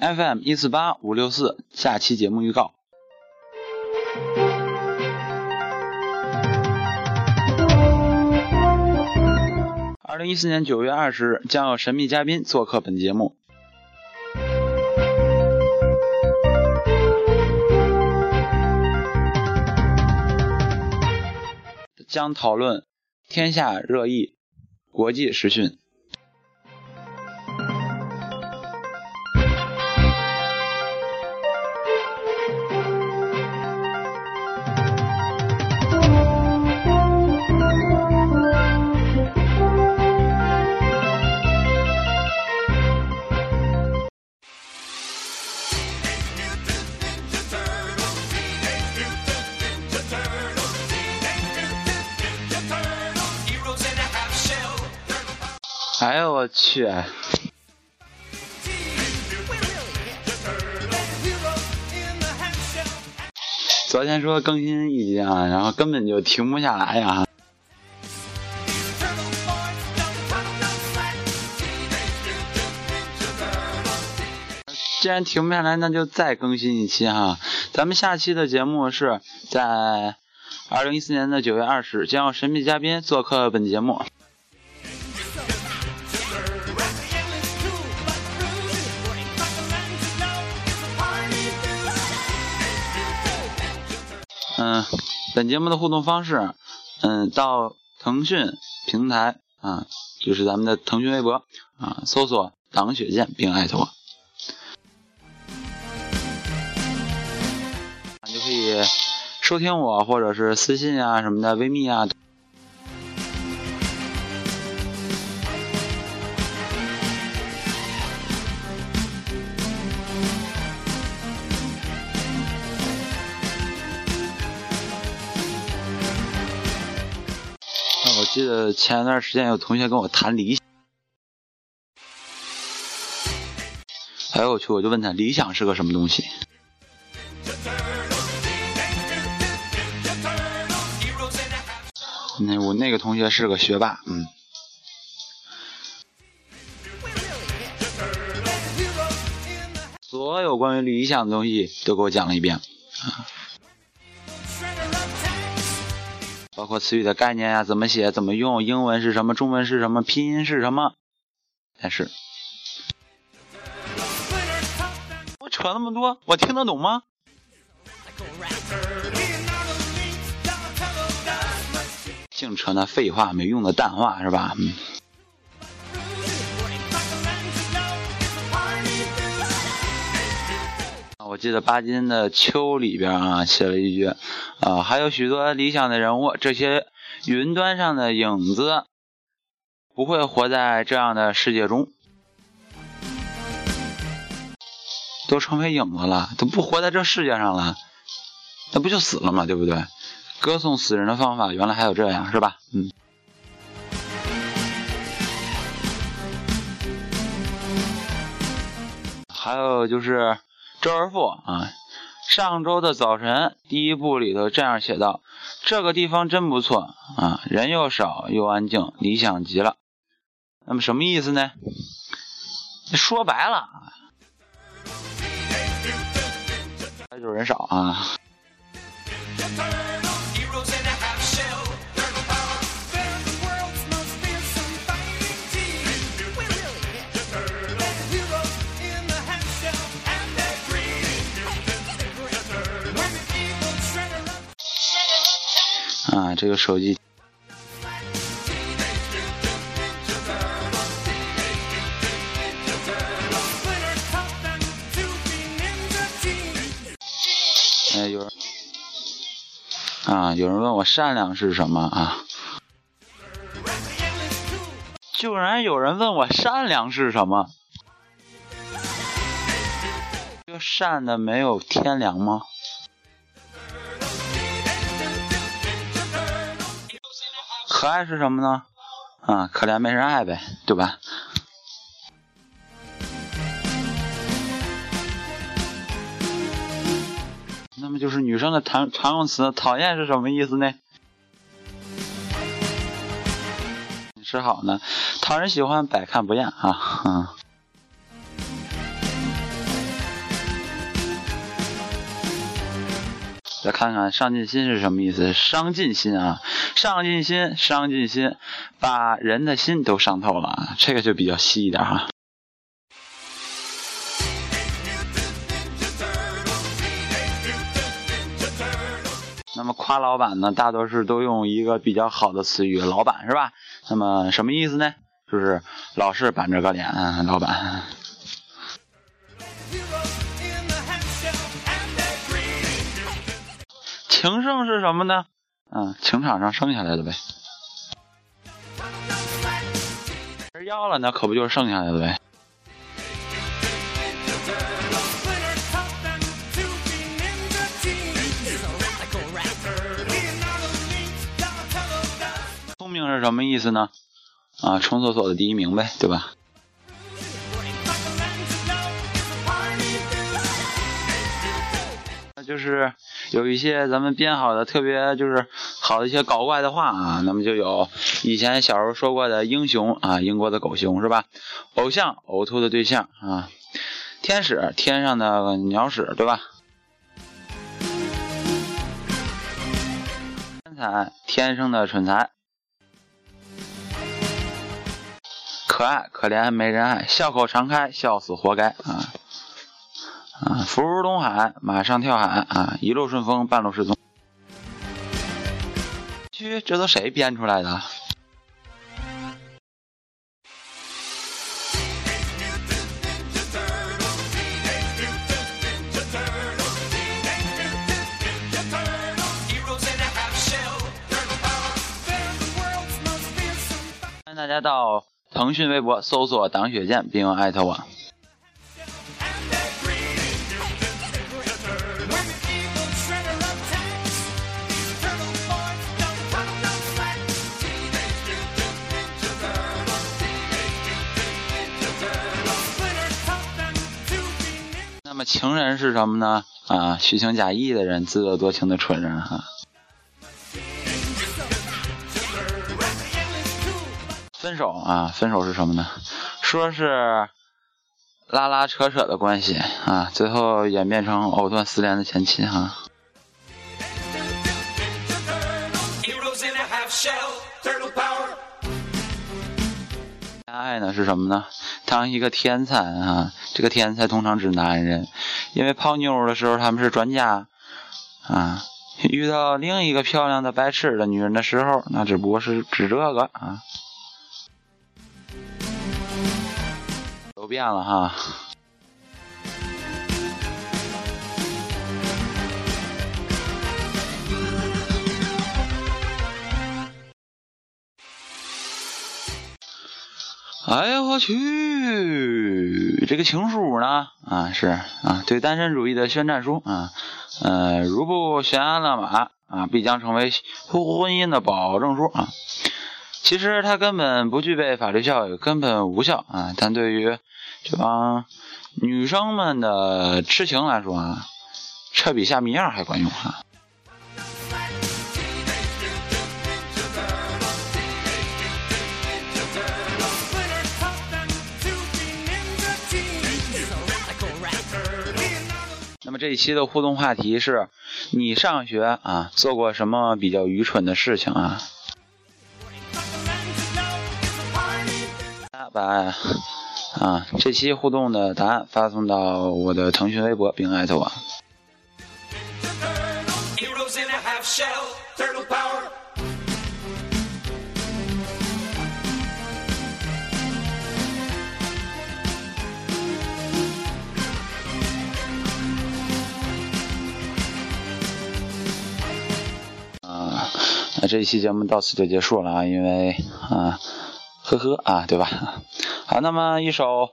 FM 一四八五六四，下期节目预告。二零一四年九月二十日，将有神秘嘉宾做客本节目。将讨论天下热议、国际时讯。哎呦我去！昨天说更新一集啊，然后根本就停不下来呀。既然停不下来，那就再更新一期哈。咱们下期的节目是在二零一四年的九月二十，将有神秘嘉宾做客本节目。嗯，本节目的互动方式，嗯，到腾讯平台啊，就是咱们的腾讯微博啊，搜索“党雪见”并艾特我，你就可以收听我，或者是私信啊什么的，微密啊。记得前一段时间有同学跟我谈理想，哎呦我去，我就问他理想是个什么东西。那我那个同学是个学霸，嗯。所有关于理想的东西都给我讲了一遍，啊。或词语的概念呀，怎么写，怎么用，英文是什么，中文是什么，拼音是什么。但是，我扯那么多，我听得懂吗？净扯那废话，没用的淡话是吧？嗯。我记得巴金的《秋》里边啊写了一句，啊，还有许多理想的人物，这些云端上的影子不会活在这样的世界中，都成为影子了，都不活在这世界上了，那不就死了吗？对不对？歌颂死人的方法，原来还有这样，是吧？嗯。还有就是。周而复啊，上周的早晨第一部里头这样写道：“这个地方真不错啊，人又少又安静，理想极了。”那么什么意思呢？说白了，就是人少啊。这个手机，哎，有人啊，有人问我善良是什么啊？居然有人问我善良是什么？就善的没有天良吗？可爱是什么呢？啊，可怜没人爱呗，对吧？那么就是女生的常常用词，讨厌是什么意思呢？是好呢，讨人喜欢百看不厌啊，嗯。看看上进心是什么意思？上进心啊，上进心，上进心，把人的心都伤透了啊，这个就比较细一点哈。那么夸老板呢，大多数都用一个比较好的词语，老板是吧？那么什么意思呢？就是老是板着个脸，老板。情圣是什么呢？嗯，情场上剩下来的呗。人要了，那可不就是剩下来的呗。聪明是什么意思呢？啊，冲厕所的第一名呗，对吧？那就是有一些咱们编好的特别就是好的一些搞怪的话啊，那么就有以前小时候说过的英雄啊，英国的狗熊是吧？偶像呕吐的对象啊，天使天上的鸟屎对吧？天才天生的蠢材。可爱可怜没人爱，笑口常开，笑死活该啊！啊，福如东海，马上跳海啊！一路顺风，半路失踪。去，这都谁编出来的？欢迎大家到。腾讯微博搜索“党雪见”并艾特我。么情人是什么呢？啊，虚情假意的人，自作多情的蠢人哈。分手啊，分手是什么呢？说是拉拉扯扯的关系啊，最后演变成藕断丝连的前妻哈。爱呢是什么呢？当一个天才啊，这个天才通常指男人，因为泡妞的时候他们是专家啊。遇到另一个漂亮的白痴的女人的时候，那只不过是指这个啊。都变了哈！哎呀，我去！这个情书呢？啊，是啊，对单身主义的宣战书啊。呃，如不悬崖勒马啊，必将成为婚姻的保证书啊。其实它根本不具备法律效益，根本无效啊。但对于这帮女生们的痴情来说啊，这比下迷药还管用哈。那么这一期的互动话题是：你上学啊做过什么比较愚蠢的事情啊？把。啊，这期互动的答案发送到我的腾讯微博，并艾特我。这一期节目到此就结束了啊，因为啊。呵呵啊，对吧？好，那么一首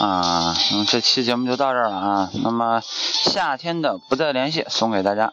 啊，那么这期节目就到这儿了啊。那么夏天的不再联系送给大家。